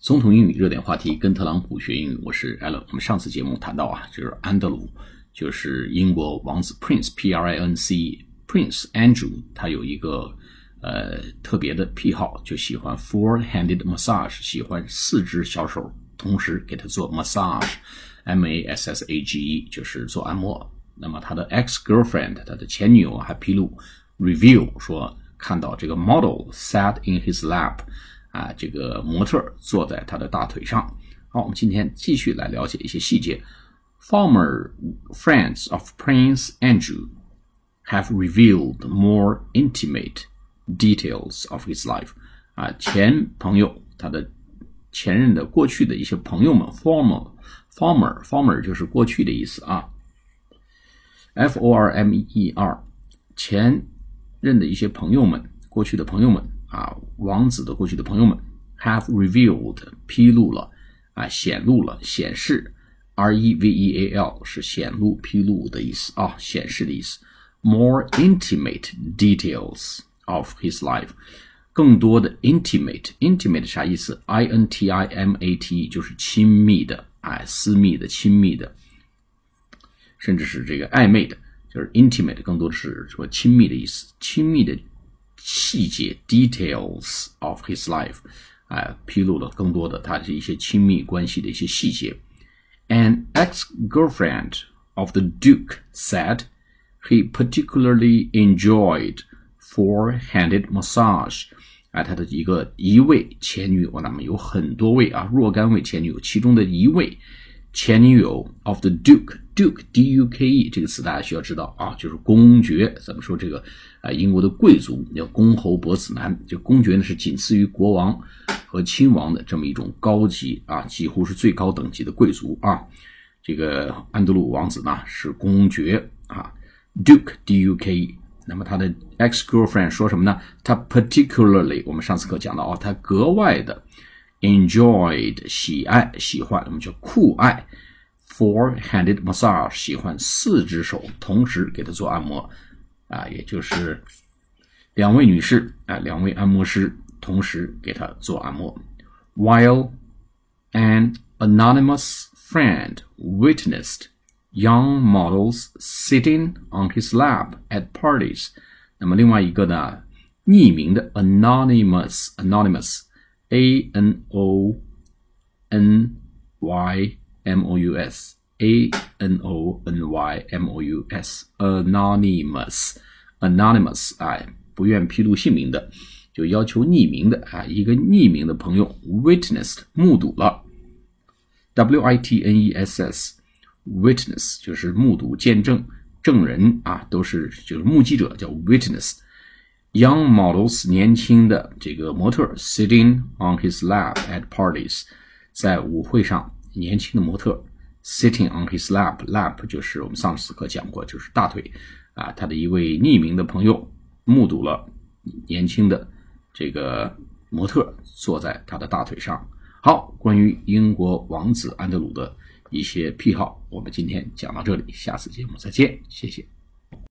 总统英语热点话题，跟特朗普学英语，我是 Allen。我们上次节目谈到啊，就是安德鲁，就是英国王子 Prince P R I N C Prince Andrew，他有一个呃特别的癖好，就喜欢 four-handed massage，喜欢四只小手同时给他做 massage，M A S S A G E，就是做按摩。那么他的 ex girlfriend，他的前女友还披露 review 说，看到这个 model sat in his lap。啊，这个模特坐在他的大腿上。好，我们今天继续来了解一些细节。Former friends of Prince Andrew have revealed more intimate details of his life。啊，前朋友，他的前任的过去的一些朋友们，former former former 就是过去的意思啊。F O R M E R，前任的一些朋友们，过去的朋友们。啊，王子的过去的朋友们 have revealed 披露了啊，显露了，显示，r e v e a l 是显露、披露的意思啊，显示的意思。More intimate details of his life，更多的 intimate，intimate 啥意思？i n t i m a t 就是亲密的，哎，私密的、亲密的，甚至是这个暧昧的，就是 intimate，更多的是说亲密的意思，亲密的。细节 details of his life，啊，披露了更多的他的一些亲密关系的一些细节。An ex-girlfriend of the Duke said he particularly enjoyed four-handed massage。啊，他的一个一位前女友，那么有很多位啊，若干位前女友，其中的一位 前女友 of the Duke，Duke D U K E 这个词大家需要知道啊，就是公爵。怎么说这个啊？英国的贵族叫公侯伯子男，就公爵呢是仅次于国王和亲王的这么一种高级啊，几乎是最高等级的贵族啊。这个安德鲁王子呢是公爵啊，Duke D U K E。那么他的 ex girlfriend 说什么呢？他 particularly 我们上次课讲到啊，他格外的。enjoyed 喜爱喜欢，我们叫酷爱。Four-handed massage 喜欢四只手同时给他做按摩，啊，也就是两位女士啊，两位按摩师同时给他做按摩。While an anonymous friend witnessed young models sitting on his lap at parties，那么另外一个呢，匿名的 anonymous anonymous。 A N O N Y M O U S A N O N Y M O U S anonymous anonymous 哎，不愿披露姓名的，就要求匿名的啊，一个匿名的朋友 witnessed 目睹了，W I T N E S S witness 就是目睹、见证、证人啊，都是就是目击者叫 witness。 Young models，年轻的这个模特，sitting on his lap at parties，在舞会上，年轻的模特 sitting on his lap，lap 就是我们上次课讲过，就是大腿啊。他的一位匿名的朋友目睹了年轻的这个模特坐在他的大腿上。好，关于英国王子安德鲁的一些癖好，我们今天讲到这里，下次节目再见，谢谢。